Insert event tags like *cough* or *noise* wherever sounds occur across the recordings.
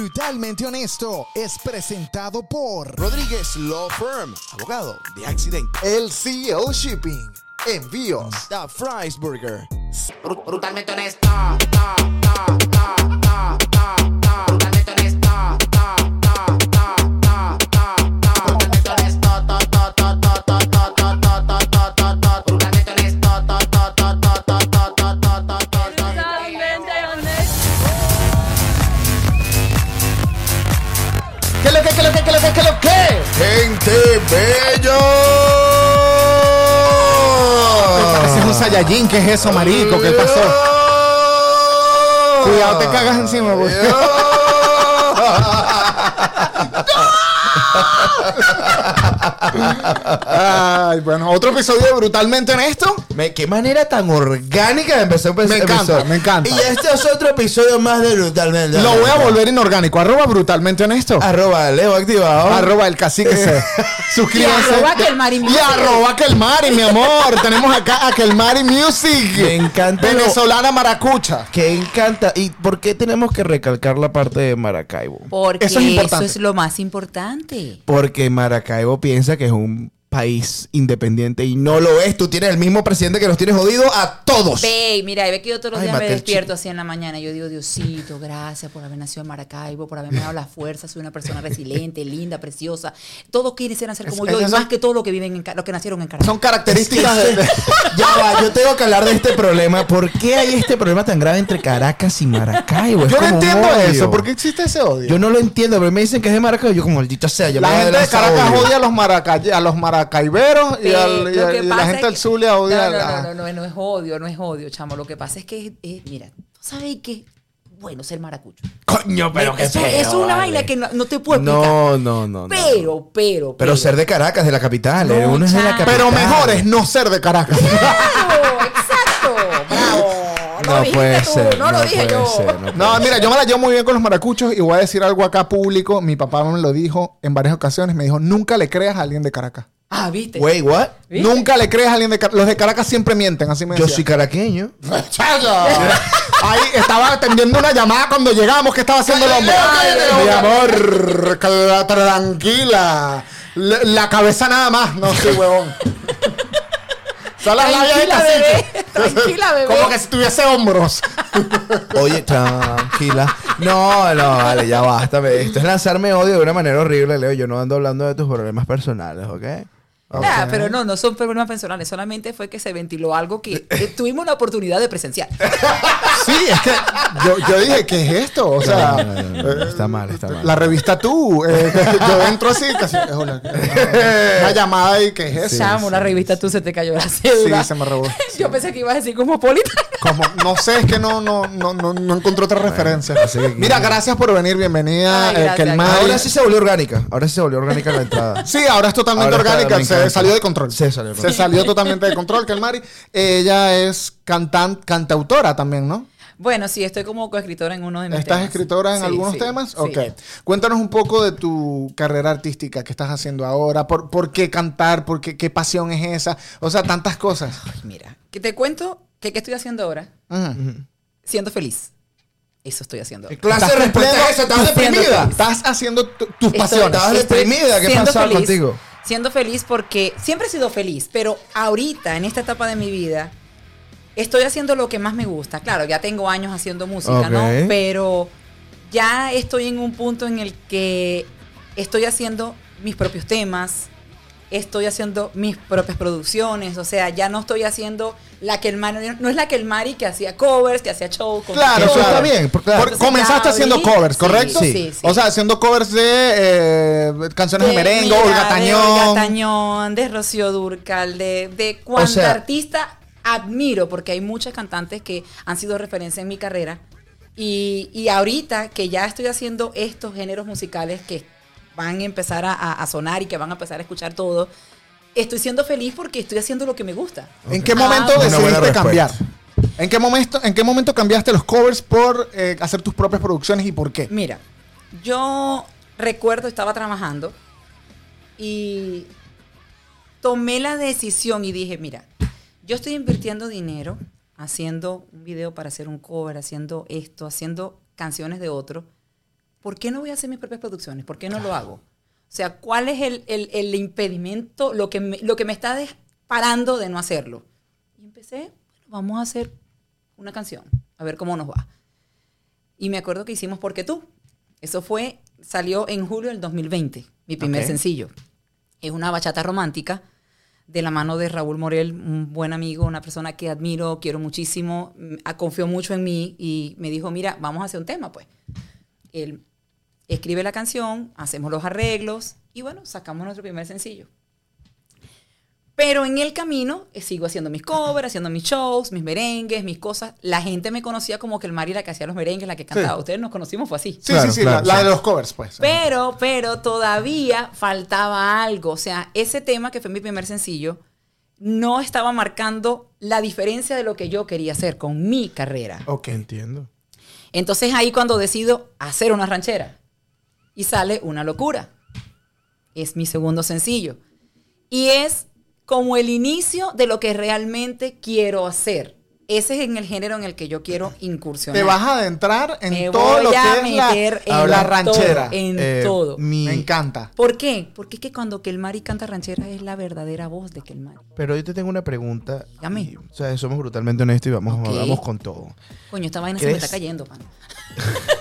Brutalmente Honesto es presentado por Rodríguez Law Firm, abogado de accidente. LCL Shipping. Envíos. The Fries Burger. Bru- brutalmente honesto. Ta, ta, ta, ta, ta, Gente bello. Pareces un Saiyajin. ¿Qué es eso, marico? ¿Qué pasó? Cuidado, te cagas encima, güey. *laughs* Ay, bueno, otro episodio de Brutalmente Honesto. Me- qué manera tan orgánica de empezar un Me encanta, episodio. me encanta. Y este es otro episodio más de Brutalmente. Lo voy a volver inorgánico. Arroba Brutalmente Honesto. Arroba Leo activado. Arroba el cacique C. *laughs* Suscríbanse. Y arroba Kelmari Y Music. arroba Kelmari, mi amor. *laughs* Tenemos acá a Kelmari Music. Me encanta lo- Venezolana maracucha. Que encanta. ¿Y por qué tenemos que recalcar la parte de Maracaibo? Porque Eso eso es es, importante. lo más importante. Porque Maracaibo piensa que es un país independiente y no lo es. Tú tienes el mismo presidente que nos tiene jodido a todos. Ve, mira, ve que yo todos los Ay, días me despierto chico. así en la mañana. Yo digo, Diosito, gracias por haber nacido en Maracaibo, por haberme dado la fuerza. Soy una persona resiliente, linda, preciosa. Todos quieren ser ser como Es- yo, y más que todos los que viven en los que nacieron en Caracas. Son características de. de- *laughs* ya va, yo tengo que hablar de este problema. ¿Por qué hay este problema tan grave entre Caracas y Maracaibo? Es Yo no entiendo odio. eso. ¿Por qué existe ese odio? Yo no lo entiendo, pero me dicen que es de Maracaibo. Yo como maldito sea, yo la gente de Caracas odio. odia a los, maraca- a los maracaiberos y, al- a- y la gente es del que- Zulia odia no, a no, la- no, no, no, no es odio, no es odio, chamo. Lo que pasa es que, es, mira, tú sabes que bueno ser maracucho. Coño, pero qué eso, feo, es una vale. vaina que no, no te puedo explicar. No, no, no. no. Pero, pero, Pero ser de Caracas, de la capital. eh, No, uno es de la capital. Pero mejor es no ser de Caracas. Claro, exacto. Bravo. No dijiste puede tú, ser. No lo dije yo. ser, no No, ser. mira, yo me la llevo muy bien con los maracuchos y voy a decir algo acá público. Mi papá me lo dijo en varias ocasiones. Me dijo, nunca le creas a alguien de Caracas. Ah, ¿viste? Wait, what? ¿Viste? Nunca le creas a alguien de Caracas. Los de Caracas siempre mienten, así me Yo decía. soy caraqueño. *laughs* Ahí estaba atendiendo una llamada cuando llegamos. ¿Qué estaba haciendo el hombre? Mi amor, tranquila. La, la cabeza nada más. No, sí, huevón. Son las labias de cacique. *laughs* Tranquila, bebé. Como que si tuviese hombros. *laughs* Oye, tranquila. No, no, vale, ya basta. Esto es lanzarme odio de una manera horrible, Leo. Yo no ando hablando de tus problemas personales, ¿ok? Ah, pero no, no son problemas personales. Solamente fue que se ventiló algo que eh, tuvimos la oportunidad de presenciar. Sí, es que yo, yo dije, ¿qué es esto? O sea, No, no, no, no, está mal, está mal. la revista tú. eh, yo entro así, casi. eh, hola, una llamada y ¿qué es eso? Chamo, una revista tú se te cayó la cédula. Sí, se me robó. Yo pensé que ibas a decir cosmopolita. Como, no sé, es que no, no, no, no, no encontré otra referencia. así que- Mira, gracias por venir, bienvenida. Ay, eh, gracias, Kelmari. Ahora sí se volvió orgánica. Ahora sí se volvió orgánica la entrada. Sí, ahora es totalmente Ahora orgánica. Se encanta. salió de control. Se salió de Se control. salió totalmente de control, Kelmari. Ella es cantan, cantautora también, ¿no? Bueno, sí, estoy como coescritora en uno de mis ¿Estás temas. escritora en Sí, algunos sí, temas? sí. Ok. Cuéntanos un poco de tu carrera artística que estás haciendo ahora. ¿Por, por qué cantar? ¿Por qué, qué pasión es esa? O sea, tantas cosas. Mira, que te cuento que qué estoy haciendo ahora. Ujú. Siendo feliz. Eso estoy haciendo. ¿Qué clase de Estás respuesta cumpliendo- es esa? ¿Estás deprimida? Estás haciendo tu- tus pasiones. Estabas estoy deprimida, ¿qué feliz, contigo? Siendo feliz porque siempre he sido feliz, pero ahorita, en esta etapa de mi vida, estoy haciendo lo que más me gusta. Claro, ya tengo años haciendo música, ¿no? Pero ya estoy en un punto en el que estoy haciendo mis propios temas, estoy haciendo mis propias producciones, o sea, ya no estoy haciendo la que el Mari, no es la que el Mari que hacía covers, que hacía show. con Claro, Eso está bien, por- claro. Entonces, comenzaste haciendo covers, ¿correcto? sí, sí. O sea, haciendo covers de eh, canciones de, De- merengue, Olga De Tañón. Olga Tañón, de Rocío Durcal, de, de cuánta sea- artista admiro, porque hay muchas cantantes que han sido referencia en mi carrera. Y, y ahorita que ya estoy haciendo estos géneros musicales que van a empezar a, sonar y que van a empezar a escuchar todo, estoy siendo feliz porque estoy haciendo lo que me gusta. ¿En qué Ah, momento decidiste cambiar? ¿En qué momento, en qué momento cambiaste los covers por eh, hacer tus propias producciones y por qué? Mira, yo recuerdo, estaba trabajando y tomé la decisión y dije, mira, yo estoy invirtiendo dinero haciendo un video para hacer un cover, haciendo esto, haciendo canciones de otro. ¿Por qué no voy a hacer mis propias producciones? ¿Por qué no lo hago? O sea, ¿cuál es el, el- el impedimento, lo que, me, lo que me está parando de no hacerlo? Y empecé, bueno, vamos a hacer una canción, a ver cómo nos va. Y me acuerdo que hicimos Porque tú. Eso fue, salió en julio del 2020, mi primer sencillo. Es una bachata romántica de la mano de Raúl Morel, un buen amigo, una persona que admiro, quiero muchísimo, mm, ah, confió mucho en mí y me dijo, mira, vamos a hacer un tema, pues. Él escribe la canción, hacemos los arreglos y bueno, sacamos nuestro primer sencillo. Pero en el camino eh, sigo haciendo mis covers, haciendo mis shows, mis merengues, mis cosas. La gente me conocía como que el Mari la que hacía los merengues, la que cantaba. Ustedes nos conocimos, fue así. Sí, Claro, sí, sí, claro, la, la sí. de los covers, pues. Pero, pero todavía faltaba algo. O sea, ese tema que fue mi primer sencillo no estaba marcando la diferencia de lo que yo quería hacer con mi carrera. Ok. Entiendo. Entonces ahí cuando decido hacer una ranchera y sale una locura. Es mi segundo sencillo. Y es como el inicio de lo que realmente quiero hacer. Ese es en el género en el que yo quiero incursionar. Te vas a adentrar en Me todo voy lo que a es la, meter en la todo, ranchera. en Eh, todo. mi- Me encanta. ¿Por qué? Porque es que cuando Kelmari canta ranchera es la verdadera voz de Kelmari. Pero yo te tengo una pregunta. Dígame. y, o sea, somos brutalmente honestos y vamos, Ok. vamos con todo. Coño, esta vaina se me está cayendo, pan. *laughs*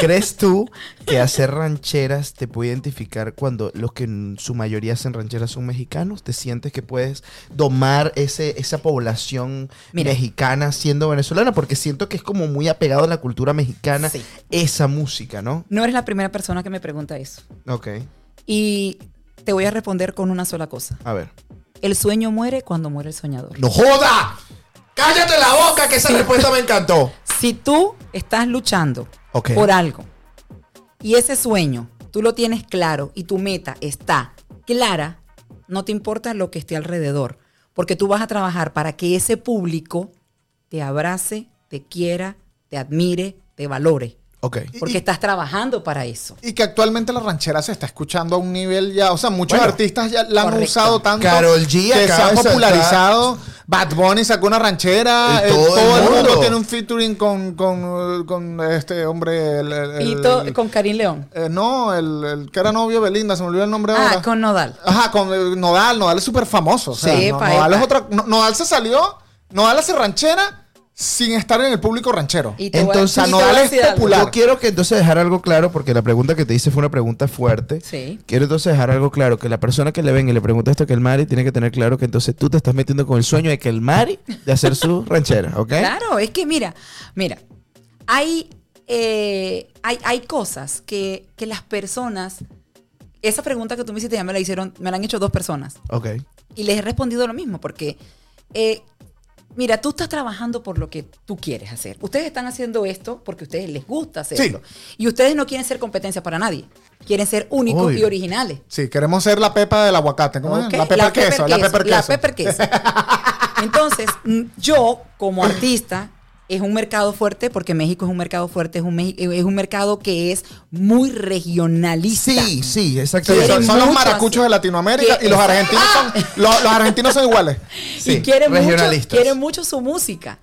¿Crees tú que hacer rancheras te puede identificar cuando los que en su mayoría hacen rancheras son mexicanos? ¿Te sientes que puedes domar ese, esa población Mira. mexicana siendo venezolana? Porque siento que es como muy apegado a la cultura mexicana Sí. esa música, ¿no? No eres la primera persona que me pregunta eso. Ok. Y te voy a responder con una sola cosa. A ver. El sueño muere cuando muere el soñador. ¡No joda! ¡Cállate la boca! Que esa respuesta me encantó. Si tú estás luchando Por algo. Y ese sueño tú lo tienes claro y tu meta está clara, no te importa lo que esté alrededor, porque tú vas a trabajar para que ese público te abrace, te quiera, te admire, te valore, Ok. porque Y- estás trabajando para eso. Y que actualmente la ranchera se está escuchando a un nivel ya, o sea, muchos Bueno, artistas ya la han correcto. usado tanto Karol G que se ha popularizado. Bad Bunny sacó una ranchera, eh, todo todo, el el mundo. tiene un featuring con, con, con este hombre. el- el- Y el- to- con Karim León. eh, no, el, el que era novio de Belinda, se me olvidó el nombre Ah, ahora. con Nodal. Ajá, con eh, Nodal. Nodal es súper famoso. O sea, Sí, no- Nodal epa. es otra. no- Nodal se salió. Nodal hace ranchera sin estar en el público ranchero. Y te voy a- Entonces, y voy a popular. Yo quiero que entonces dejar algo claro, porque la pregunta que te hice fue una pregunta fuerte. Sí. Quiero entonces dejar algo claro, que la persona que le venga y le pregunta esto a Kelmari tiene que tener claro que entonces tú te estás metiendo con el sueño de Kelmari de hacer su *laughs* ranchera, ¿ok? Claro, es que mira, mira, hay, eh, hay, hay cosas que, que las personas, esa pregunta que tú me hiciste ya me la hicieron, me la han hecho dos personas Ok. y les he respondido lo mismo porque, eh, mira, tú estás trabajando por lo que tú quieres hacer. Ustedes están haciendo esto porque a ustedes les gusta hacerlo. Y ustedes no quieren ser competencia para nadie, quieren ser únicos Obvio. y originales. Sí, queremos ser la pepa del aguacate. ¿Cómo es? La queso. La pepper la queso. pepper queso. *laughs* Entonces, mm, yo como artista es un mercado fuerte porque México es un mercado fuerte, es un, Meji- es un mercado que es muy regionalista. Sí, sí, exactamente. son, Quieren son los mucho maracuchos de Latinoamérica Que- y los argentinos son *laughs* los, los argentinos son iguales. Sí, y quiere mucho, regionalistas. quiere mucho su música.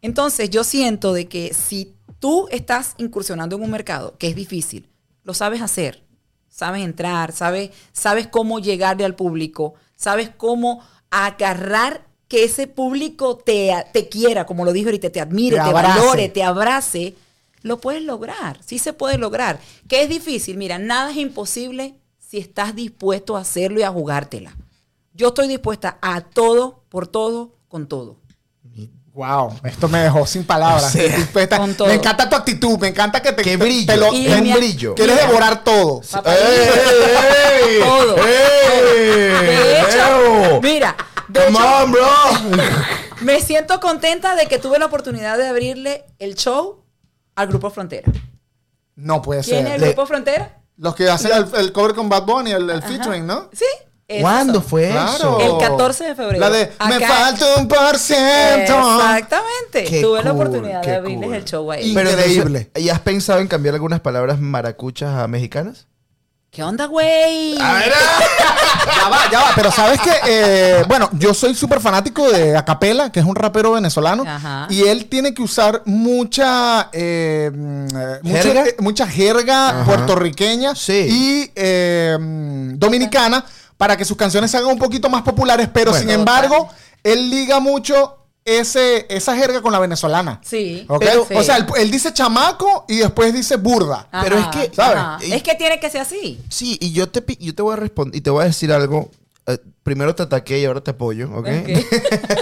Entonces, yo siento de que si tú estás incursionando en un mercado que es difícil, lo sabes hacer, sabes entrar, sabes, sabes cómo llegarle al público, sabes cómo agarrar que ese público te, te quiera, como lo dijo ahorita, te admire, Te valore, te abrace, lo puedes lograr, sí se puede lograr. ¿Qué es difícil? Mira, nada es imposible si estás dispuesto a hacerlo y a jugártela. Yo estoy dispuesta a todo, por todo, con todo. Wow, esto me dejó sin palabras. *laughs* Sí. Dispuesta- Con todo. Me encanta tu actitud, me encanta que te, Qué te- brillo, te lo- Y te- un brillo. quieres Mira. devorar todo. Papá, ¡Ey, ey, Todo. ey! De hecho, Leo. mira, de Come hecho, on, bro. *laughs* me siento contenta de que tuve la oportunidad de abrirle el show al Grupo Frontera. No puede ¿Quién es ser. el Le- Grupo Frontera? Los que hacen el, el cover con Bad Bunny, el, el featuring, ¿no? Sí. esos ¿Cuándo son. fue Claro. eso? El 14 de febrero. La de Me Acá- falta un por ciento. Exactamente. Qué tuve la cool, oportunidad qué de abrirles cool. el show a Y- ellos. Pero Increíble. ¿Y has pensado en cambiar algunas palabras maracuchas a mexicanas? ¿Qué onda, güey? A ver, *laughs* Ya va, ya va. Pero sabes que, eh, bueno, yo soy súper fanático de Acapela, que es un rapero venezolano. Ajá. Y él tiene que usar mucha, eh, mucha- ¿Jerga? eh, mucha jerga Ajá. puertorriqueña Sí. y eh, dominicana para que sus canciones se hagan un poquito más populares. Pero Bueno. sin embargo, él liga mucho ese, esa jerga con la venezolana. Sí. ¿Ok? pero- sí. O sea, él, él dice chamaco y después dice burda. Ajá, pero es que, ¿sabes? ajá. Es que tiene que ser así. Sí, y yo te, yo te voy a responder y te voy a decir algo. Eh, primero te ataqué y ahora te apoyo, ¿ok? *laughs*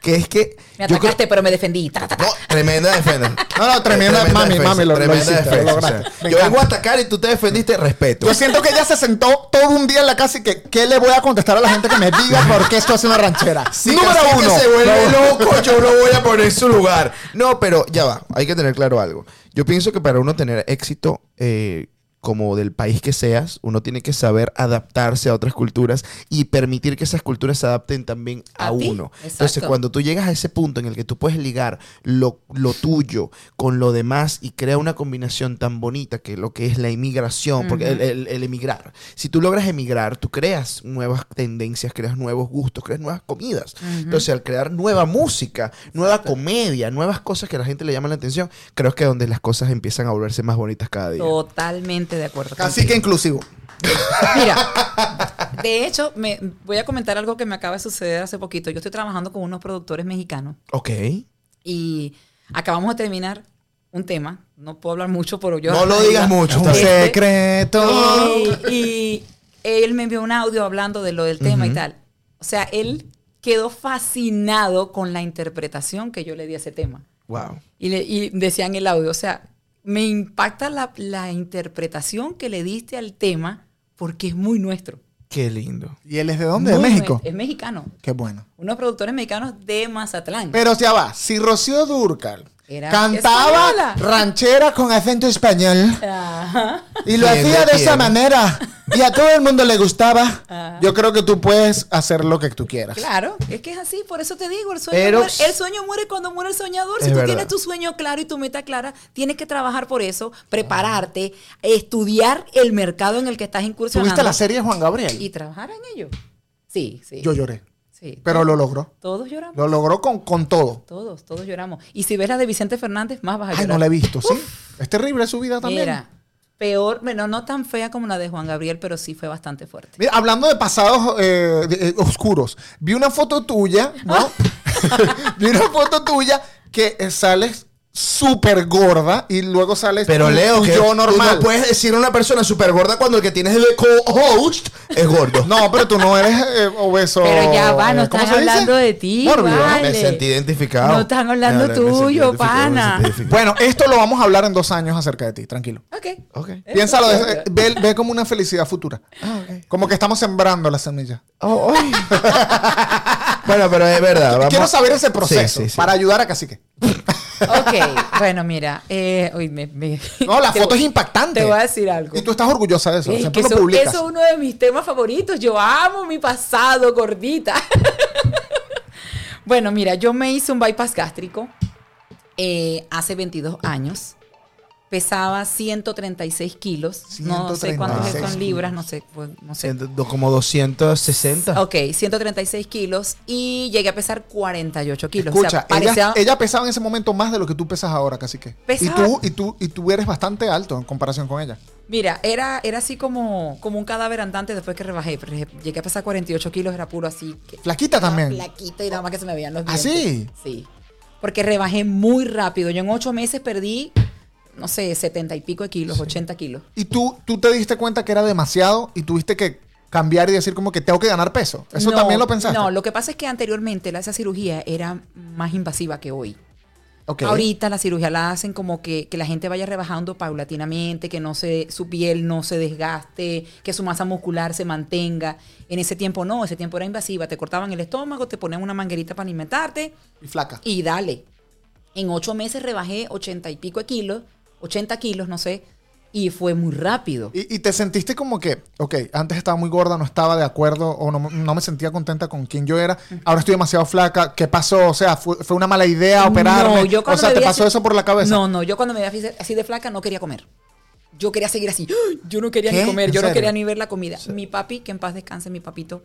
que es que. Me creo- atacaste, pero me defendí. Ta, ta, ta. No, tremenda defensa. No, no, tremenda- mami, mami, lo- lo tremenda hiciste, lo defensa, o lograste. sea, Me yo vengo a atacar y tú te defendiste, respeto. Yo siento que ella se sentó todo un día en la casa y que, ¿qué le voy a contestar a la gente que me diga *laughs* por qué esto es una ranchera? Si Número uno. se vuelve No. loco, yo lo voy a poner en su lugar. No, pero ya va, hay que tener claro algo. Yo pienso que para uno tener éxito, eh, como del país que seas, uno tiene que saber adaptarse a otras culturas y permitir que esas culturas se adapten también a, A uno. Entonces, cuando tú llegas a ese punto en el que tú puedes ligar lo, lo tuyo con lo demás y crea una combinación tan bonita que lo que es la inmigración, porque el, el- el emigrar, si tú logras emigrar, tú creas nuevas tendencias, creas nuevos gustos, creas nuevas comidas. Entonces, al crear nueva música, nueva comedia, nuevas cosas que a la gente le llaman la atención, creo que es donde las cosas empiezan a volverse más bonitas cada día. Totalmente de acuerdo. Así que inclusivo. Mira, *laughs* de hecho, me voy a comentar algo que me acaba de suceder hace poquito. Yo estoy trabajando con unos productores mexicanos Ok. y acabamos de terminar un tema. No puedo hablar mucho, pero yo. No lo digas mucho. Un. Este- secreto. Y, y él me envió un audio hablando de lo del tema y tal. O sea, él quedó fascinado con la interpretación que yo le di a ese tema. Wow. Y, le, y decía en el audio, o sea, me impacta la, la interpretación que le diste al tema porque es muy nuestro. Qué lindo. ¿Y él es de dónde? ¿De México? Es mexicano. Qué bueno. Unos productores mexicanos de Mazatlán. Pero ya va, si Rocío Durcal Era cantaba española. ranchera con acento español Ajá. y lo ¿Quién hacía de de esa manera y a todo el mundo le gustaba, Ajá. yo creo que tú puedes hacer lo que tú quieras. Claro, es que es así, por eso te digo, el sueño, Pero- muere, el sueño muere cuando muere el soñador. Si tú verdad. tienes tu sueño claro y tu meta clara, tienes que trabajar por eso, prepararte, estudiar el mercado en el que estás incursionando. ¿Tuviste la serie Juan Gabriel? Y trabajar en ello. Sí, sí. Yo lloré, sí. pero lo logró. Todos lloramos. Lo logró con, con todo. Todos, todos lloramos. Y si ves la de Vicente Fernández, más vas a Ay, llorar. no la he visto, ¿sí? Es terrible su vida también. Mira, peor, bueno, no tan fea como la de Juan Gabriel, pero sí fue bastante fuerte. Mira, hablando de pasados eh, de- eh, oscuros, vi una foto tuya, ¿no? *laughs* vi una foto tuya que eh, sales súper gorda y luego sales Pero tú- Leo, tú que yo tú normal. no puedes decir a una persona súper gorda cuando el que tienes de co-host es gordo. No, pero tú no eres eh, obeso. Pero ya va, no eh, ¿cómo están dice? hablando de ti, vale. Me sentí identificado. No están hablando tuyo, pana. Bueno, esto lo vamos a hablar en dos años acerca de ti, tranquilo. Ok. Ok. Piénsalo, Eso, de- ve, ve como una felicidad futura. Como que estamos sembrando la semilla. Oh, ay. *laughs* bueno, pero es verdad. vamos- Quiero saber ese proceso Sí, sí, sí. para ayudar a Cacique. Ok, bueno, mira, eh, uy, me- me- No, la *laughs* foto voy- es impactante. Te voy a decir algo. Y tú estás orgullosa de eso. Es que lo eso, publicas. eso es uno de mis temas favoritos. Yo amo mi pasado, gordita. *laughs* bueno, mira, yo me hice un bypass gástrico eh, hace 22 años. Pesaba 136 kilos. No sé cuántos 136 son libras, no sé. pues, no sé. Como 260. Ok, 136 kilos y llegué a pesar 48 kilos. Escucha, o sea, parecía... ella, ella pesaba en ese momento más de lo que tú pesas ahora, Cacique. Y Pesaba- tú, y, tú, y tú eres bastante alto en comparación con ella. Mira, era, era así como, como un cadáver andante después que rebajé. Llegué a pesar 48 kilos, era puro así. Que, Flaquita también. Flaquita y nada más que se me veían los ¿Ah, dientes. sí? Sí. Porque rebajé muy rápido. Yo en ocho meses perdí, no sé, 70 y pico de kilos, 80 kilos. Y tú, tú te diste cuenta que era demasiado y tuviste que cambiar y decir como que tengo que ganar peso. ¿Eso No, también lo pensaste? No, lo que pasa es que anteriormente la- esa cirugía era más invasiva que hoy. Ok. Ahorita la cirugía la hacen como que, que la gente vaya rebajando paulatinamente, que no se, su piel no se desgaste, que su masa muscular se mantenga. En ese tiempo no, ese tiempo era invasiva. Te cortaban el estómago, te ponían una manguerita para alimentarte Y flaca. y dale. En ocho meses rebajé ochenta y pico de kilos, 80 kilos, no sé, y fue muy rápido. Y, y te sentiste como que, ok, antes estaba muy gorda, no estaba de acuerdo o no, no me sentía contenta con quien yo era. Ahora estoy demasiado flaca. ¿Qué pasó? O sea, ¿fue, fue una mala idea operarme? No, yo o sea, ¿te pasó así- eso por la cabeza? No, no, yo cuando me veía así- de flaca no quería comer. yo quería seguir así. *gasps* Yo no quería ¿Qué? ni comer, ¿En yo no quería ni ver la comida. Mi papi, que en paz descanse, mi papito,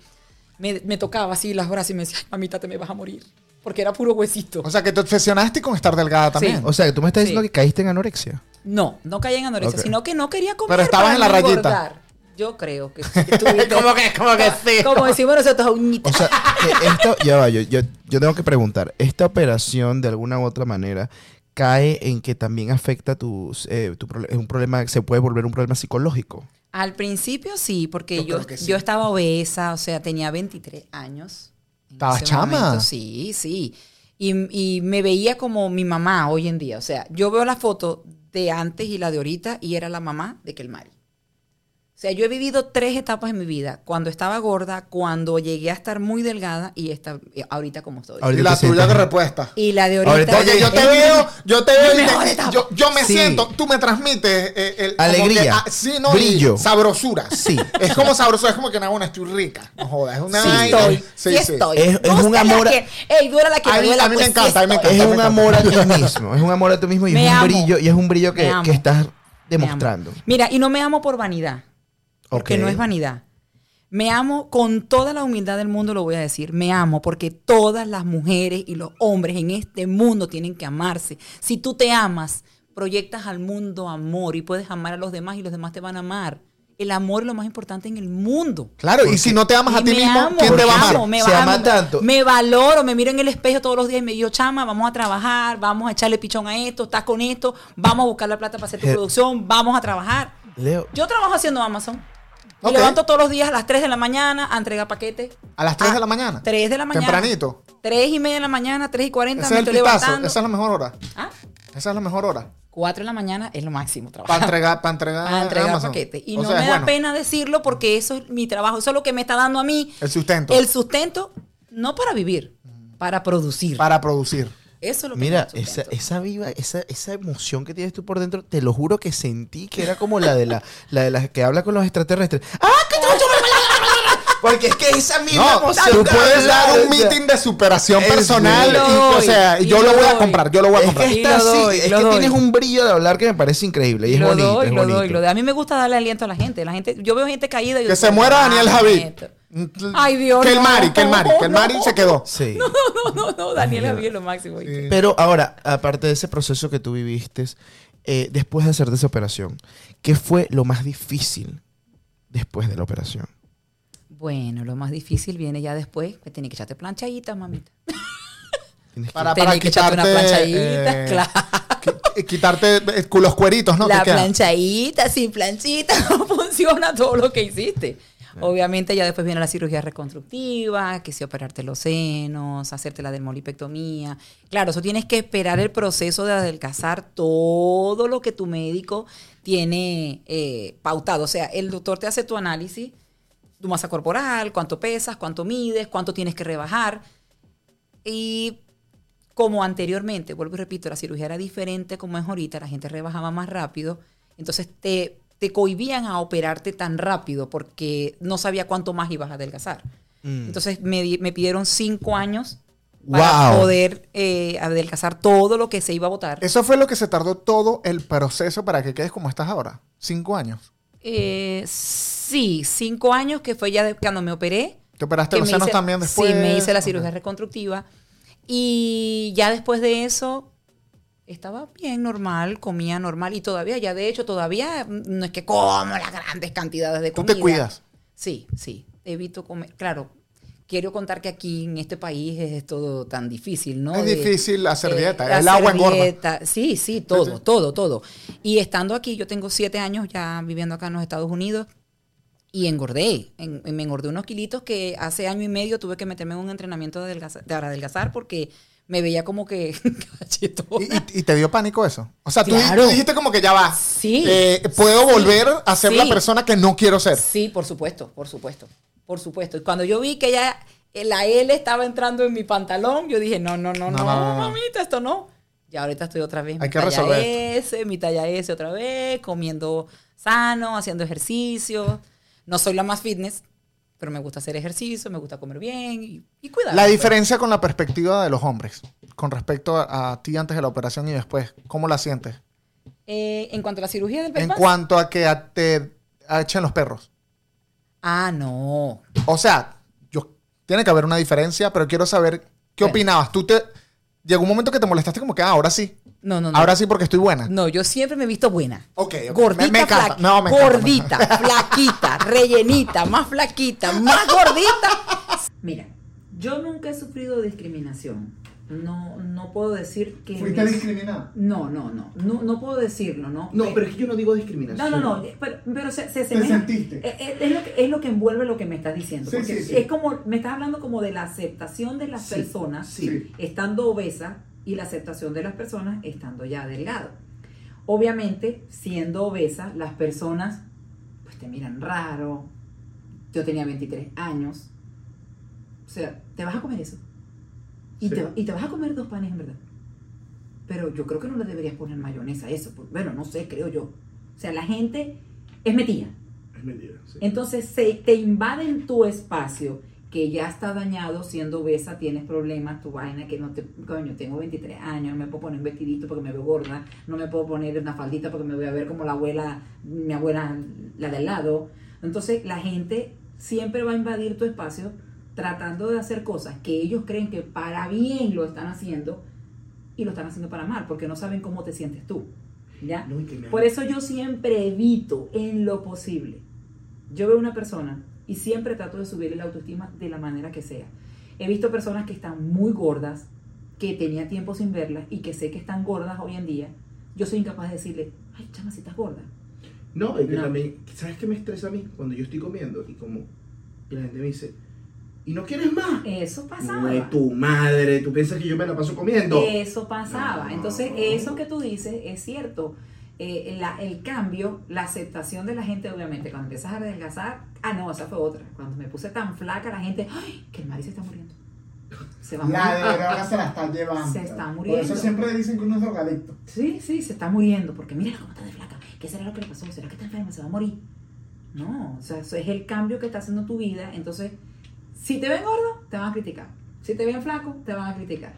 me, me tocaba así las brazos y me decía, "Ay, mamita, te me vas a morir. Porque era puro huesito. O sea, que te obsesionaste con estar delgada también. O sea, tú me estás diciendo Sí. que caíste en anorexia. no, no caía en anorexia, sino que no quería comer. Pero estabas para en la rayita. engordar. Yo creo que estuviste- *laughs* ¿Cómo que- cómo que sí? Como decimos nosotros, uñita. O sea, que esto, ya va, yo, yo, yo tengo que preguntar, ¿esta operación de alguna u otra manera cae en que también afecta tus, eh, tu es un problema, se puede volver un problema psicológico? Al principio sí, porque Yo que sí. yo estaba obesa, o sea, tenía 23 años. En ¿Estabas ese chama? momento. Sí, sí. Y, y me veía como mi mamá hoy en día. O sea, yo veo la foto de antes y la de ahorita y era la mamá de Kelmari. O sea, yo he vivido tres etapas en mi vida. Cuando estaba gorda, cuando llegué a estar muy delgada y esta, eh, ahorita como estoy. Ahorita y la tuya de respuesta. Y la de ahorita. Ahorita- Oye, yo te veo, yo te veo, mi y mejor te- etapa. yo, yo me Sí. siento, tú me transmites eh, el, Alegría, que, ah, sí, no, brillo. y sabrosura. Sí. Es como sabrosura, es como que, no, estoy rica. No jodas, es una Sí vaina. estoy. Sí, Sí, estoy. Es- es un amor a- Ey, dura la que A me mí- duela, a mí me pues encanta, a mí me encanta. Es un amor a ti *laughs* mismo, es un amor a ti mismo y Me es un amo. brillo, y es un brillo que, estás demostrando. Mira, y no me amo por vanidad. Porque Ok. no es vanidad. Me amo con toda la humildad del mundo, lo voy a decir. Me amo porque todas las mujeres y los hombres en este mundo tienen que amarse. Si tú te amas, proyectas al mundo amor y puedes amar a los demás y los demás te van a amar. El amor es lo más importante en el mundo. Claro, y si no te amas a ti mismo, amo, ¿quién te va a amar? amo, me Se ama tanto. Me valoro, me miro en el espejo todos los días y me digo, chama, vamos a trabajar, vamos a echarle pichón a esto, estás con esto, vamos a buscar la plata para hacer tu producción, vamos a trabajar. Leo, Yo trabajo haciendo Amazon. Me levanto todos los días a las 3 de la mañana a entregar paquetes. ¿A las 3 Ah, de la mañana? 3 de la mañana. Tempranito. 3 y media de la mañana, 3 y 40 Ese me es el estoy pitazo. levantando. Esa es la mejor hora. Ah, Esa es la mejor hora. 4 de la mañana es lo máximo Para trabajar. entregar, para entregar, Para entregar paquetes. Y O no sea, me da bueno. pena decirlo porque eso es mi trabajo. Eso es lo que me está dando a mí El sustento. el sustento, no para vivir, para producir. Para producir. Eso es lo que Mira, esa, esa viva, esa, esa emoción que tienes tú por dentro, te lo juro que sentí que era como la de la, la de las que habla con los extraterrestres. ¡Ah, que te Porque es que esa misma No, emoción. tú de puedes dar un meeting de superación es- personal. Y, o sea, y yo lo lo voy a comprar, yo lo voy a Es comprar. que Y está lo así, doy, es que doy. tienes un brillo de hablar que me parece increíble y es lo bonito. doy, es lo bonito. doy, lo doy. A mí me gusta darle aliento a la gente. La gente, yo veo gente caída y yo Que se muera "Ah, Daniel Javid. Esto". Ay, Dios, Que el no, Mari, que el Mari, que el Mari no. se quedó. Sí. *laughs* No, no, no, Daniel Javid es lo máximo. Pero ahora, aparte de ese proceso que tú viviste, eh, después de hacerte esa operación, ¿qué fue lo más difícil después de la operación? Bueno, lo más difícil viene ya después, que tienes que echarte planchadita, mamita. Tienes que- Para, para que echarte quitarte. una planchadita, eh, claro. quitarte eh, con los cueritos, ¿no? la planchadita, sin planchita, *laughs* no funciona todo lo que hiciste. Obviamente ya después viene la cirugía reconstructiva, que si operarte los senos, hacerte la dermolipectomía. Claro, eso tienes que esperar el proceso de adelgazar todo lo que tu médico tiene eh, pautado. O sea, el doctor te hace tu análisis, tu masa corporal, cuánto pesas, cuánto mides, cuánto tienes que rebajar. Y como anteriormente, vuelvo y repito, la cirugía era diferente como es ahorita, la gente rebajaba más rápido, entonces te, te cohibían a operarte tan rápido porque no sabía cuánto más ibas a adelgazar. Mm. Entonces me, me pidieron cinco años para Wow. poder eh, adelgazar todo lo que se iba a botar. Eso fue lo que se tardó todo el proceso para que quedes como estás ahora. Cinco años. Eh, sí, cinco años que fue ya de- cuando me operé. ¿Te operaste los senos también después? Sí, me hice la cirugía reconstructiva. Y ya después de eso, estaba bien normal, comía normal. Y todavía, ya de hecho, todavía mm, no es que como las grandes cantidades de ¿Tú comida. te cuidas? Sí, sí. Evito comer. Claro, quiero contar que aquí en este país es todo tan difícil, ¿no? Es De- difícil hacer eh, dieta. hacer el agua engorda. dieta. Sí, sí, todo, Sí, sí. todo, todo. Y estando aquí, yo tengo siete años ya viviendo acá en los Estados Unidos y engordé. En- me engordé unos kilitos que hace año y medio tuve que meterme en un entrenamiento de adelgazar, de adelgazar porque me veía como que. *laughs* ¿Y, y- te dio pánico eso? O sea, Claro. tú dijiste como que ya va. Sí. Eh, Puedo Sí. volver a ser la persona que no quiero ser. Sí, por supuesto, por supuesto, por supuesto. Y cuando yo vi que ya eh, la L estaba entrando en mi pantalón, yo dije, no, no, no, No, no, no, no, mamita, esto no. Y ahorita estoy otra vez, Hay mi que talla resolver S, mi talla S otra vez, comiendo sano, haciendo ejercicio. No soy la más fitness, pero me gusta hacer ejercicio, me gusta comer bien y, y cuidarme. La pues. diferencia con la perspectiva de los hombres, con respecto a, a ti antes de la operación y después, ¿cómo la sientes? Eh, en cuanto a la cirugía del En bypass. cuanto a que a- te echen los perros. Ah, no. O sea, yo, tiene que haber una diferencia, pero quiero saber qué Bueno. opinabas. Tú te. Llegó un momento que te molestaste como que, ah, ahora sí. No, no, no. Ahora sí porque estoy buena. No, yo siempre me he visto buena. Ok, ok. Gordita, Me- me encanta. fla- No, me encanta. gordita, *laughs* flaquita, rellenita, más flaquita, más gordita. Mira, yo nunca he sufrido discriminación. No, no puedo decir que. ¿Fuiste mis- discriminada? No, no, no, no, no puedo decirlo, ¿no? No, Pe- pero es que yo no digo discriminación. No, no, no, pero, pero se, se Te asemeja- sentiste. eh, eh, Es, lo que, es lo que envuelve lo que me estás diciendo. Sí, porque sí, sí. es como, me estás hablando como de la aceptación de las Sí, personas sí. estando obesas y la aceptación de las personas estando ya delgado. Obviamente, siendo obesa, las personas pues te miran raro. Yo tenía 23 años. O sea, ¿te vas a comer eso? Y, Sí. te, y te vas a comer dos panes en verdad. Pero yo creo que no le deberías poner mayonesa a eso. Bueno, no sé, creo yo. O sea, la gente es metida. Es mentira. sí. Entonces se te invaden tu espacio que ya está dañado siendo obesa, tienes problemas, tu vaina que no te, coño, tengo 23 años, no me puedo poner un vestidito porque me veo gorda, no me puedo poner una faldita porque me voy a ver como la abuela, mi abuela, la del lado. Entonces la gente siempre va a invadir tu espacio tratando de hacer cosas que ellos creen que para bien lo están haciendo y lo están haciendo para mal, porque no saben cómo te sientes tú. ¿Ya? No, Por eso yo siempre evito en lo posible. Yo veo una persona y siempre trato de subirle la autoestima de la manera que sea. He visto personas que están muy gordas, que tenía tiempo sin verlas y que sé que están gordas hoy en día. Yo soy incapaz de decirle, ay, chama, si estás gorda. No, y que No. también, ¿sabes qué me estresa a mí? Cuando yo estoy comiendo y como y la gente me dice, ¿y no quieres más? Eso pasaba. Ay, tu madre, tú piensas que yo me la paso comiendo. Eso pasaba. No. Entonces, eso que tú dices es cierto. Eh, la- el cambio, la aceptación de la gente, obviamente, cuando empiezas a adelgazar, ah, no, esa fue otra. Cuando me puse tan flaca, la gente, ay, que el Mari se está muriendo. Se va a La morir. de droga se la está llevando. Se está Por muriendo. eso siempre dicen que uno es drogadicto. Sí, sí, se está muriendo, porque mira cómo está de flaca. ¿Qué será lo que le pasó? ¿Será que está enferma? ¿Se va a morir? No, o sea, eso es el cambio que está haciendo tu vida. Entonces, si te ven gordo, te van a criticar. Si te ven flaco, te van a criticar.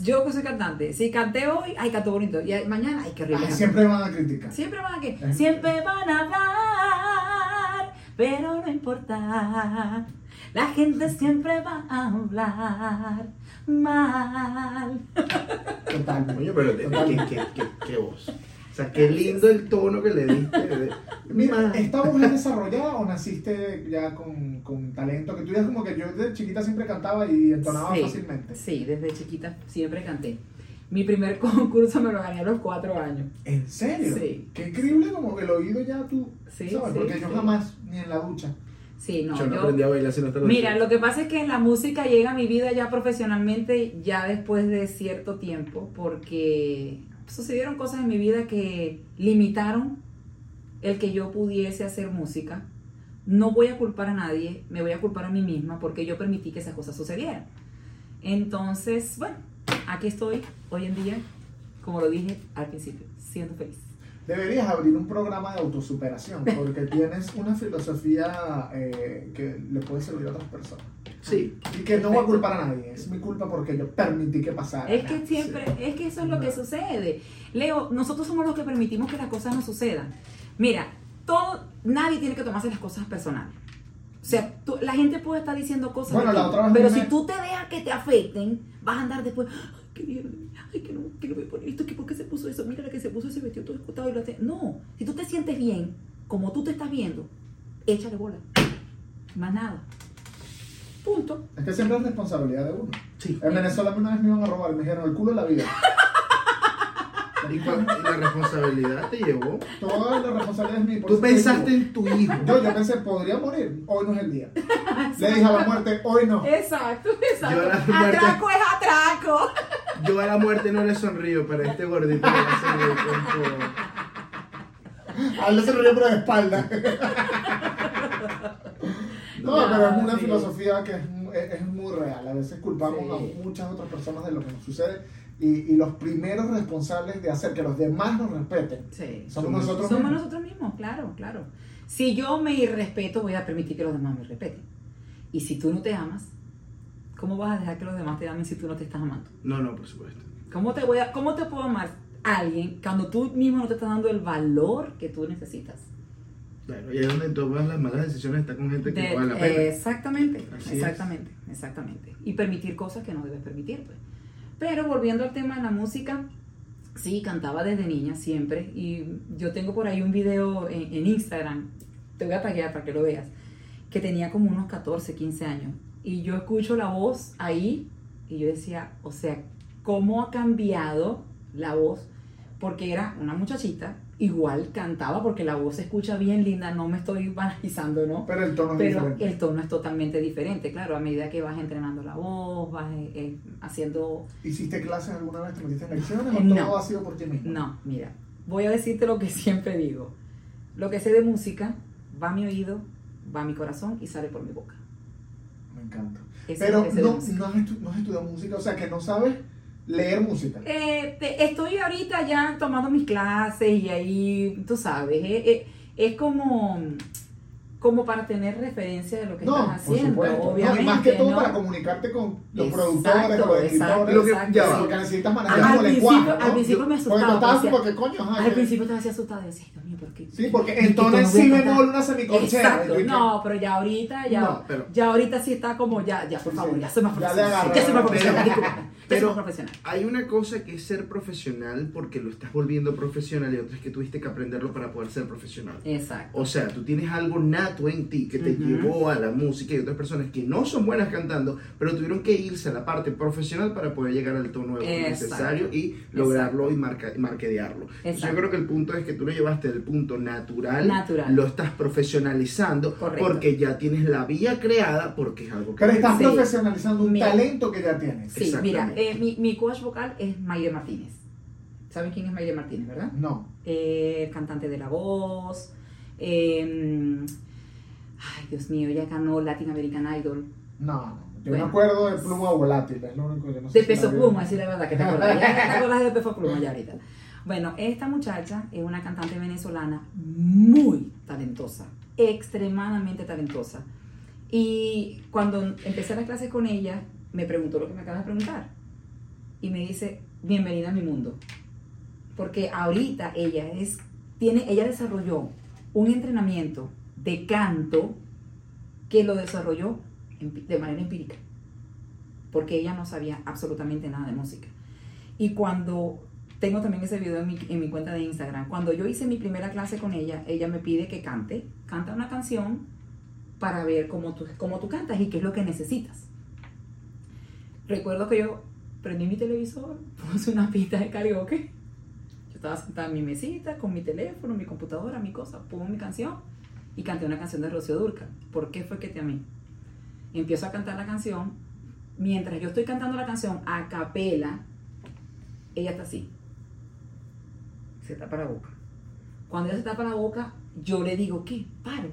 Yo que soy cantante, si canté hoy, ay, canto bonito. Y mañana, ay, qué horrible. Ay, siempre van a criticar. Siempre van a que, Eh. siempre van a hablar, pero no importa. La gente siempre va a hablar mal. Totalmente. Coño, pero. ¿qué, qué, qué, qué voz. O sea, qué lindo el tono que le diste. *laughs* Mira, ¿esta voz es desarrollada o naciste ya con, con talento? Que tú digas como que yo de chiquita siempre cantaba y entonaba Sí, fácilmente. Sí, desde chiquita siempre canté. Mi primer *laughs* concurso me lo gané a los cuatro años. ¿En serio? Sí. Qué increíble como el oído ya tú, Sí, ¿sabes? sí, Porque yo jamás, ni en la ducha. Sí, no, yo no yo- aprendí a bailar sino hasta los Mira, lo que pasa es que la música llega a mi vida ya profesionalmente ya después de cierto tiempo porque sucedieron cosas en mi vida que limitaron el que yo pudiese hacer música. No voy a culpar a nadie, me voy a culpar a mí misma porque yo permití que esas cosas sucedieran. Entonces, bueno, aquí estoy hoy en día, como lo dije al principio, siendo feliz. Deberías abrir un programa de autosuperación porque *laughs* tienes una filosofía eh, que le puede servir a otras personas. Sí. Y que no voy a culpar a nadie, es mi culpa porque yo permití que pasara. Es que siempre, es que eso es lo que sucede. Leo, nosotros somos los que permitimos que las cosas no sucedan. Mira, todo, nadie tiene que tomarse las cosas personales. O sea, tú- la gente puede estar diciendo cosas, Bueno, la ti, otra vez pero me- si tú te dejas que te afecten, vas a andar después, "Ay, qué ay, que no, que no voy a poner esto, que por qué se puso eso, mira la que se puso ese vestido todo escotado y lo hace. No, si tú te sientes bien, como tú te estás viendo, échale bola. Más nada. Punto. Es que siempre es responsabilidad de uno. Sí. En Venezuela una vez me iban a robar, me dijeron el culo de la vida. ¿Y cuál- y la responsabilidad te llevó? Toda la responsabilidad es mía. Tú pensaste en tu hijo. Yo, yo pensé, podría morir. Hoy no es el día. *laughs* Le dije a la muerte, hoy no. Exacto, exacto. Atraco es atraco. Yo a la muerte no le sonrío, pero a este gordito le va a sonreír con todo. A él le se ríe por la espalda. No, No, pero es una sí. filosofía que es, es- es muy real. A veces culpamos Sí. a muchas otras personas de lo que nos sucede. Y, y los primeros responsables de hacer que los demás nos respeten Sí. somos Somos- nosotros Somos mismos. nosotros mismos, claro, claro. Si yo me irrespeto, voy a permitir que los demás me respeten. Y si tú no te amas, ¿cómo vas a dejar que los demás te amen si tú no te estás amando? No, no, por supuesto. ¿Cómo te, voy a, cómo te puedo amar alguien cuando tú mismo no te estás dando el valor que tú necesitas. Claro, y es donde tomas las malas decisiones está con gente que De- no vale la pena. exactamente, Así es. exactamente, exactamente. Y permitir cosas que no debes permitir, pues. Pero volviendo al tema de la música, sí, cantaba desde niña siempre. Y yo tengo por ahí un video en, en Instagram, te voy a taguear para que lo veas, que tenía como unos 14, 15 años. Y yo escucho la voz ahí y yo decía, o sea, ¿cómo ha cambiado la voz? Porque era una muchachita, igual cantaba porque la voz se escucha bien linda, no me estoy banalizando, ¿no? Pero el tono es diferente. el tono es totalmente diferente, claro, a medida que vas entrenando la voz, vas eh, eh, haciendo... ¿Hiciste clases alguna vez? ¿Te metiste en lecciones o No. todo ha sido por ti mismo? No, mira, voy a decirte lo que *laughs* siempre digo. Lo que sé de música va a mi oído, va a mi corazón y sale por mi boca. Me encanta. Eso Pero no, no, has no has estudiado música, o sea que no sabes leer música. Eh, te- estoy ahorita ya tomando mis clases y ahí, tú sabes, eh, eh, es como, como para tener referencia de lo que no, estás por haciendo, supuesto. No, obviamente. y más que todo ¿no? para comunicarte con los Exacto, productores, con los editores. Lo que- ya sí. Porque necesitas manejar Al principio- lenguaje. al ¿no? principio me Porque asustaba, estabas decía- como que coño, Al principio te hacía asustada, decía, "Ay, Dios mío, ¿por qué? Sí, porque ¿Y en tono qué es tono si bemol, una. Exacto, yo que- no, pero ya ahorita, ya, No, pero- ya ahorita sí está como, ya, ya, por Sí, favor, sí. ya le profesional. agarré, ya más pero- pero- profesional. Hay una cosa que es ser profesional porque lo estás volviendo profesional y otra es que tuviste que aprenderlo para poder ser profesional. Exacto. O sea, tú tienes algo nato en ti que te llevó a la música y otras personas que no son buenas cantando, pero tuvieron que irse a la parte profesional para poder llegar al tono Exacto. necesario y lograrlo y marca, marquedearlo. Yo creo que el punto es que tú lo llevaste del punto natural, Natural. lo estás profesionalizando Correcto. porque ya tienes la vía creada porque es algo que... Pero estás Sí. profesionalizando un Mira. talento que ya tienes. Sí, mira, Exactamente. Eh, mi, mi coach vocal es Mayre Martínez. ¿Saben quién es Mayre Martínez, verdad? No. Eh, el cantante de La Voz. eh, ay, Dios mío, ella ganó Latin American Idol. No, no. Yo Bueno. me acuerdo de Pluma Volátil, es lo único que no sé De si peso pluma, decir la verdad, que te *laughs* acuerdas. Ya te acuerdas de peso pluma ya ahorita. Bueno, esta muchacha es una cantante venezolana muy talentosa, extremadamente talentosa. Y cuando empecé las clases con ella, me preguntó lo que me acabas de preguntar. Y me dice, bienvenida a mi mundo. Porque ahorita ella es, tiene, ella desarrolló un entrenamiento de canto que lo desarrolló de manera empírica porque ella no sabía absolutamente nada de música. Y cuando, tengo también ese video en mi, en mi cuenta de Instagram, cuando yo hice mi primera clase con ella, ella me pide que cante, canta una canción para ver cómo tú, cómo tú cantas y qué es lo que necesitas. Recuerdo que yo prendí mi televisor, *laughs* puse una pista de karaoke, yo estaba sentada en mi mesita con mi teléfono, mi computadora, mi cosa, pongo mi canción y canté una canción de Rocío Durcal. ¿Por qué fue que te amé? Empiezo a cantar la canción mientras yo estoy cantando la canción a capela, ella está así. Se tapa la boca. Cuando ella se tapa la boca, yo le digo, ¿qué? Paro,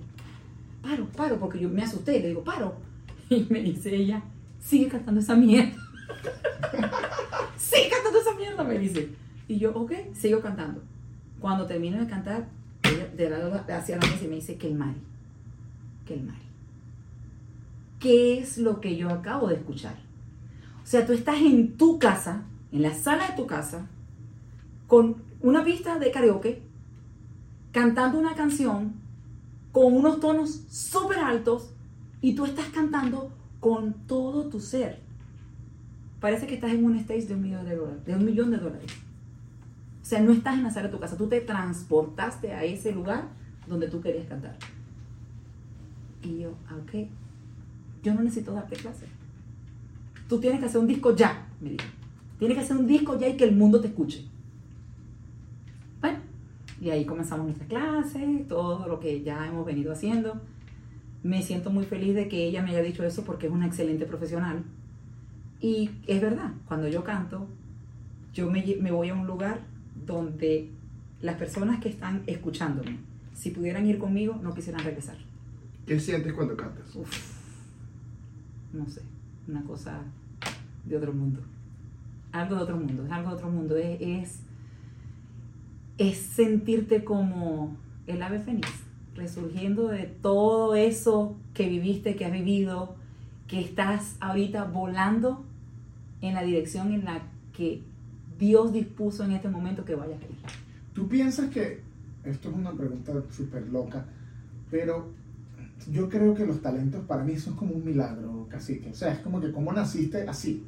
paro, paro, porque yo me asusté, le digo, paro. *laughs* Y me dice ella, sigue cantando esa mierda. *laughs* sigue cantando esa mierda, me dice. Y yo, ok, sigo cantando. Cuando termino de cantar, ella de lado hacia la mesa y me dice, que el Mari, que el Mari. ¿Qué es lo que yo acabo de escuchar? O sea, tú estás en tu casa, en la sala de tu casa, con una pista de karaoke, cantando una canción con unos tonos súper altos y tú estás cantando con todo tu ser. Parece que estás en un stage de un millón de dólares, de un millón de dólares. O sea, no estás en la sala de tu casa, tú te transportaste a ese lugar donde tú querías cantar. Y yo, ah, ok, yo no necesito darte clase. Tú tienes que hacer un disco ya, me dijo. Tienes que hacer un disco ya y que el mundo te escuche. Bueno, y ahí comenzamos nuestra clase, todo lo que ya hemos venido haciendo. Me siento muy feliz de que ella me haya dicho eso porque es una excelente profesional. Y es verdad, cuando yo canto, yo me, voy a un lugar donde las personas que están escuchándome, si pudieran ir conmigo, no quisieran regresar. ¿Qué sientes cuando cantas? Uf, no sé, una cosa de otro mundo. Algo de otro mundo, es algo de otro mundo. Es, es, es sentirte como el ave fénix, resurgiendo de todo eso que viviste, que has vivido, que estás ahorita volando en la dirección en la que Dios dispuso en este momento que vayas ahí. ¿Tú piensas que, esto es una pregunta súper loca, pero yo creo que los talentos para mí son como un milagro, casi que, o sea, es como que cómo naciste así.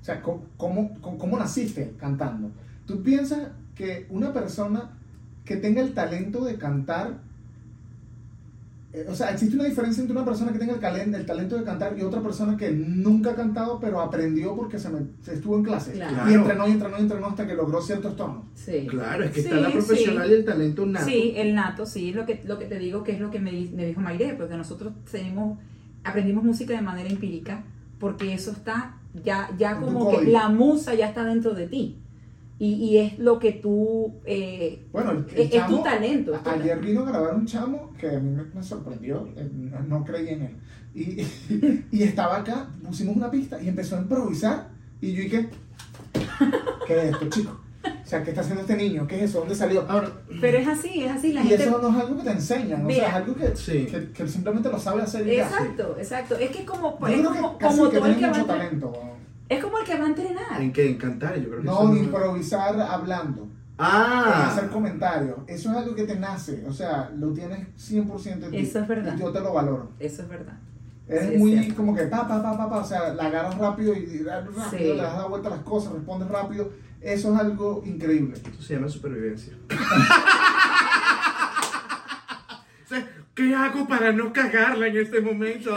O sea, ¿cómo, cómo, cómo- naciste cantando? ¿Tú piensas que una persona que tenga el talento de cantar, o sea, existe una diferencia entre una persona que tenga el, calen- el talento de cantar y otra persona que nunca ha cantado, pero aprendió porque se, me- se estuvo en clase Claro. y entrenó y entrenó y entrenó hasta que logró ciertos tonos? Sí. Claro, es que Sí, está la profesional sí. y el talento nato. Sí, el nato, sí, lo que, lo que te digo que es lo que me, me dijo Mayre, porque nosotros tenemos, aprendimos música de manera empírica, porque eso está ya, ya como que la musa ya está dentro de ti. Y, y es lo que tú, eh, Bueno, el, el es, es tu talento. es tu Ayer talento. vino a grabar un chamo que a mí me, me sorprendió, eh, no, no creí en él. Y, *laughs* y estaba acá, pusimos una pista y empezó a improvisar. Y yo dije, ¿qué es esto, chico? O sea, ¿qué está haciendo este niño? ¿Qué es eso? ¿Dónde salió? Ahora, Pero es así, es así. La y gente, eso no es algo que te enseñan, o sea, es algo que, Sí. que, que simplemente lo sabe hacer y ya. Exacto, exacto. Es que como, es como, que como que todo el que tiene va a mucho entrenar. talento. Es como el que va a entrenar. ¿en qué? En cantar, yo creo que No, ni improvisar hablando. Ah, hacer comentarios. Eso es algo que te nace. O sea, lo tienes 100% en ti. Eso es verdad. Y yo te lo valoro. Eso es verdad. Sí, es muy como que pa, pa, pa, pa, pa, o sea, la agarras rápido y, rápido, Sí. le das la vuelta a las cosas, respondes rápido. Eso es algo increíble. Esto se llama supervivencia. *laughs* O sea, ¿Qué hago para no cagarla en este momento? *laughs* *laughs*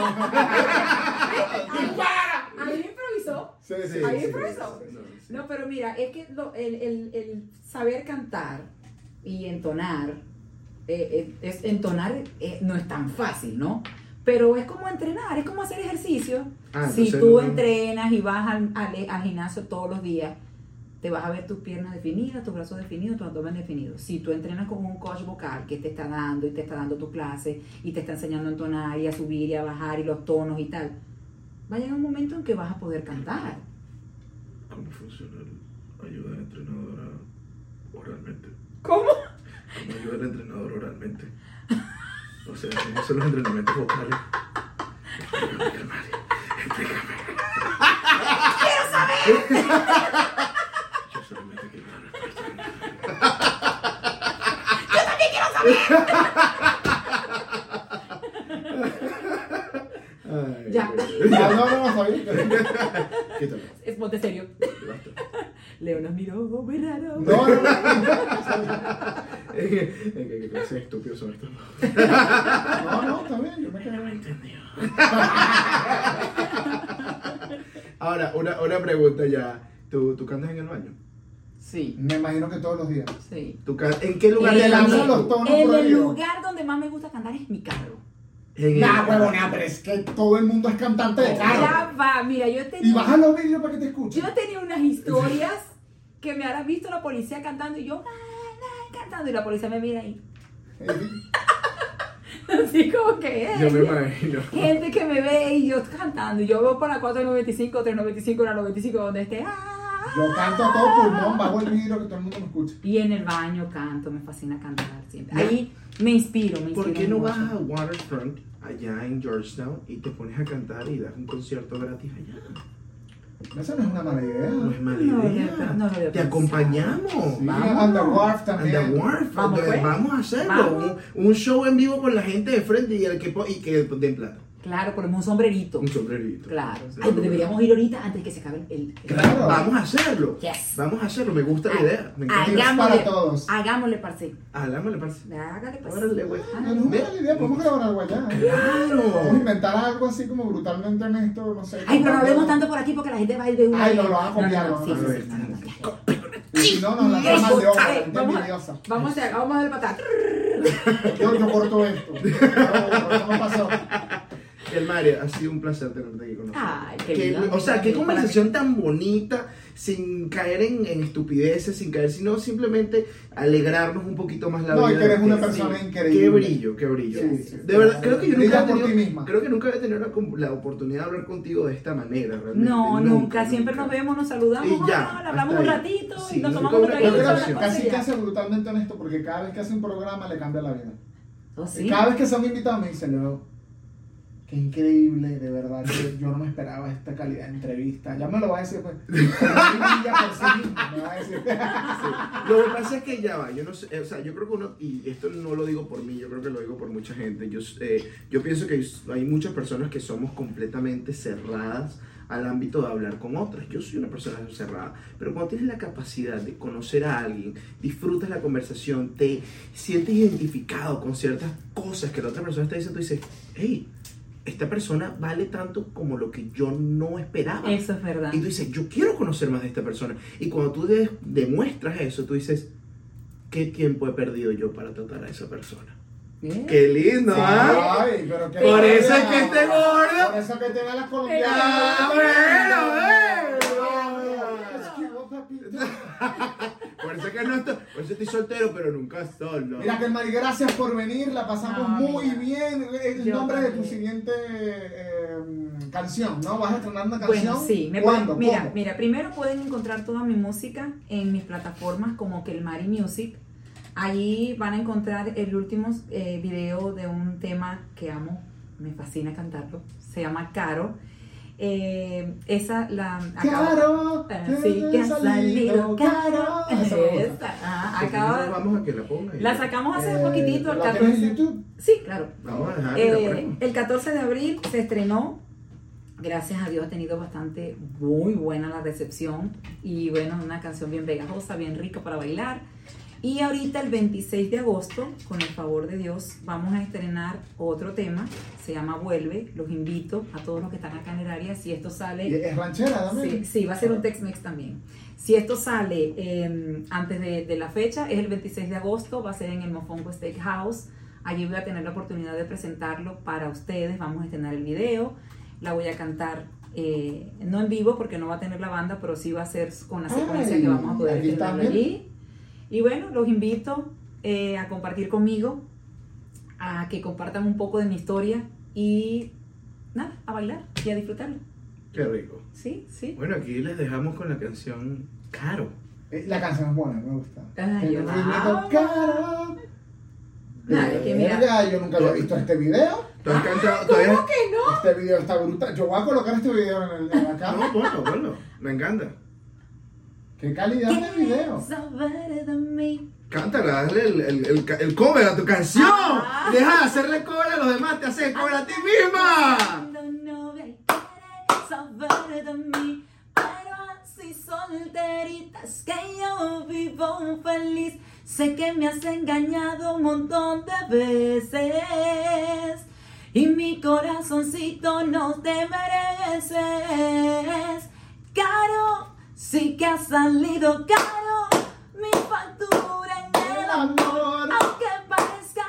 Ahí improvisó. Sí, Ahí improvisó. No, pero mira, es que lo- el, el- el saber cantar y entonar, eh, eh, es, entonar eh, no es tan fácil, ¿no? Pero es como entrenar, es como hacer ejercicio. Ah, si tú no- entrenas y vas al, al- al gimnasio todos los días, te vas a ver tus piernas definidas, tus brazos definidos, tu abdomen definido. Si tú entrenas con un coach vocal que te está dando y te está dando tu clase y te está enseñando a entonar y a subir y a bajar y los tonos y tal, va a llegar un momento en que vas a poder cantar. ¿Cómo funciona el ayuda al entrenador oralmente? ¿Cómo? ¿Cómo ayuda al entrenador oralmente? O sea, ¿cómo son los entrenamientos vocales? Explícame, explícame. ¡Quiero saber! Yo solamente quiero una respuesta. Ay, Ya. Ya, no, no, no. *laughs* Quítalo. Es ponte serio. Leo nos miró muy raro. No, no, no. *laughs* Es que, es que, clase de estúpidos son estos. No, no, está bien, yo me quedé bien. Entendido. *laughs* Ahora, una, una pregunta ya. ¿Tú, ¿Tú cantas en el baño? Sí, Me imagino que todos los días. sí. ¿Tú can- ¿En qué lugar Le de lanzan cantas los tonos En por el ahí. lugar donde más me gusta cantar es mi carro. En el- Nah, huevona, pero es que todo el mundo es cantante de carro. Ya va, mira, yo Y tenía, baja los vídeos para que te escuchen. yo tenía unas historias que me habrá visto la policía cantando y yo "Ah, ah", cantando y la policía me mira ahí. *laughs* Así como que es. Yo me imagino. Gente que me ve y yo cantando. Y yo veo por la 495, 395, la 95, donde esté. "Ah". Yo canto a todo pulmón, bajo el vidrio que todo el mundo me escuche. Y en el baño canto, me fascina cantar siempre. Ahí me inspiro, me inspiro. ¿Por qué no vas a Waterfront allá en Georgetown y te pones a cantar y das un concierto gratis allá? Esa no es una mala idea. No es mala No idea. no te pensado. acompañamos. Sí, Vamos. and the Wharf And también. the Wharf, Vamos, pues. a hacerlo. Vamos. Un, un show en vivo con la gente de frente y el que y que den plata. Claro, ponemos un sombrerito. Un sombrerito. Claro. Sí. Ay, pues deberíamos ir ahorita antes que se acabe el. el- Claro. Vamos a hacerlo. Yes. Vamos a hacerlo. Me gusta la idea. Me encanta. Hagámosle, para todos. hagámosle, parce. Hagámosle, parce. Hágale, pues. Órale, güey. Ah, No, mala idea, podemos grabar algo allá. Vamos a Claro. inventar algo así como brutalmente honesto, no sé. Ay, pero no hablemos tanto por aquí porque la gente va a ir de una. Ay, no, lo van a copiar, No, sí, no, no, ya. Y si no, nos la trama de obra, vamos, a, vamos a vamos a para atrás. Yo, yo corto esto. No, no pasó. Mario, ha sido un placer tenerte aquí con nosotros. Ay, qué lindo. o sea, qué conversación tan bonita, sin caer en, en estupideces, sin caer, sino simplemente alegrarnos un poquito más la No, vida. y que eres una persona sí. increíble. Qué brillo, qué brillo. Sí, sí. de verdad, creo que yo nunca por tenido, creo que nunca había tenido la, oportunidad de hablar contigo de esta manera, realmente. No, nunca. Siempre nos vemos, nos saludamos, Y ya, ah, hablamos un ratito Sí, y nos tomamos un traguito. casi hace brutalmente honesto porque cada vez que hace un programa le cambia la vida. Oh, sí. Cada vez que se un invitado me dice, Leo, Qué increíble, de verdad. que yo no me esperaba esta calidad de entrevista. Ya me lo va a decir, pues. *laughs* Ella por sí me va a decir. Lo que pasa es que ya va, yo no sé, o sea, yo creo que uno, y esto no lo digo por mí, yo creo que lo digo por mucha gente, yo, eh, yo pienso que hay, hay muchas personas que somos completamente cerradas al ámbito de hablar con otras. Yo soy una persona cerrada, pero cuando tienes la capacidad de conocer a alguien, disfrutas la conversación, te sientes identificado con ciertas cosas que la otra persona está diciendo, tú dices, hey, esta persona vale tanto como lo que yo no esperaba. Eso es verdad. Y tú dices, yo quiero conocer más de esta persona. Y cuando tú de- demuestras eso, tú dices, ¿qué tiempo he perdido yo para tratar a esa persona? Bien. ¡Qué lindo, ¿ah? Ay, pero qué Por eso es que este gordo- Por eso que te da las colombianas. Ah, bueno, eh. Papito. Por eso es que no estoy, por eso estoy soltero, pero nunca solo. Mira, que Mari, gracias por venir, la pasamos No, muy mira. bien. El Yo nombre de tu siguiente eh, canción, ¿no? ¿Vas a estrenar una Bueno, canción? sí, me ¿Cuándo? pueden- mira, ¿Cómo? mira, primero pueden encontrar toda mi música en mis plataformas como que el Mari Music. Allí van a encontrar el último eh, video de un tema que amo, me fascina cantarlo, se llama Caro. Eh, esa la Caro, sí, que ha salido caro. Esa me gusta. Esa, ah, Sí, acaba- Vamos a que la ponga. ahí. la sacamos hace Eh, poquitito, el ¿La tienes en 14. YouTube? Sí, claro. Vamos a dejar que la Eh, el 14 de abril se estrenó. Gracias a Dios ha tenido bastante, muy buena la recepción. Y bueno, una canción bien pegajosa, bien rica para bailar. Y ahorita el 26 de agosto, con el favor de Dios, vamos a estrenar otro tema. Se llama Vuelve. Los invito a todos los que están acá en el área. Si esto sale... ¿Y ¿Es ranchera también? sí, va a ser un Tex-Mex también. Si esto sale eh, antes de, de la fecha, es el 26 de agosto, va a ser en el Mofongo Steakhouse. Allí voy a tener la oportunidad de presentarlo para ustedes. Vamos a estrenar el video. La voy a cantar, eh, no en vivo porque no va a tener la banda, pero sí va a ser con la secuencia Ay, que vamos a poder también. allí. Y bueno, los invito eh, a compartir conmigo, a que compartan un poco de mi historia y nada, a bailar y a disfrutarlo. Qué rico. Sí, sí. Bueno, aquí les dejamos con la canción Caro. Eh, La canción es buena, me gusta. Ay, El yo la ritmito, amo. Caro. Nada, que mira. Yo nunca había visto este video. ¿Tú has cantado todavía? ¿Cómo que no? Este video está brutal. Yo voy a colocar este video en, el, en. No, bueno, bueno. Me encanta. Qué calidad de video. Saber de mí. Cántala, dale el, el, el, cover a tu canción. Ah. Deja de hacerle cover a los demás, te haces cover a ti misma. Saber de mí, pero así solteritas que yo vivo feliz. Sé que me has engañado un montón de veces. Y mi corazoncito no te mereces. Caro, sí que ha salido caro mi factura en el amor. Aunque parezca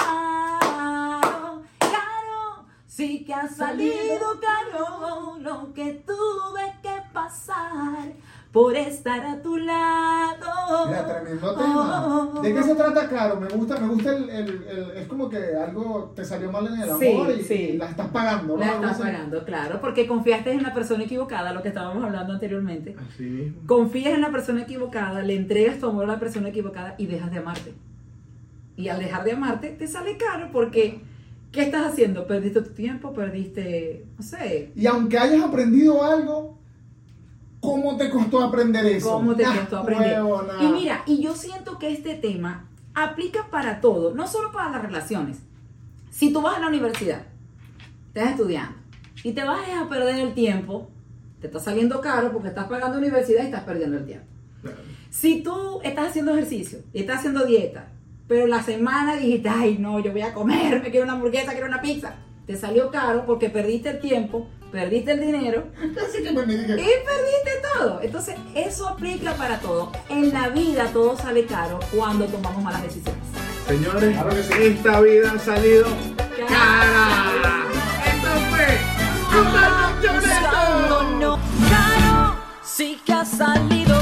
raro, caro, sí que ha salido. caro lo que tuve que pasar por estar a tu lado. Mira, tremendo tema. ¿De qué se trata, Caro? Me gusta, me gusta el, el- el- es como que algo te salió mal en el amor Sí, y, sí. y la estás pagando, ¿no? La estás pagando, claro, porque confiaste en la persona equivocada, lo que estábamos hablando anteriormente. Así mismo. Confías en la persona equivocada, le entregas tu amor a la persona equivocada y dejas de amarte. Y al dejar de amarte, te sale caro porque, ¿qué estás haciendo? Perdiste tu tiempo, perdiste, no sé, Y aunque hayas aprendido algo, ¿cómo te costó aprender eso? cómo te Ah, costó aprender. huevona. Y mira, y yo siento que este tema aplica para todo, no solo para las relaciones. Si tú vas a la universidad, estás estudiando y te vas a perder el tiempo, te está saliendo caro porque estás pagando universidad y estás perdiendo el tiempo. Claro. Si tú estás haciendo ejercicio y estás haciendo dieta, pero la semana dijiste, ay, no, yo voy a comer, me quiero una hamburguesa, quiero una pizza, te salió caro porque perdiste el tiempo, perdiste el dinero Casi que me y perdiste todo. Entonces, eso aplica para todo. En la vida todo sale caro cuando tomamos malas decisiones. Señores, Claro que sí. esta vida ha salido cara. Esto fue caro, sí que ha salido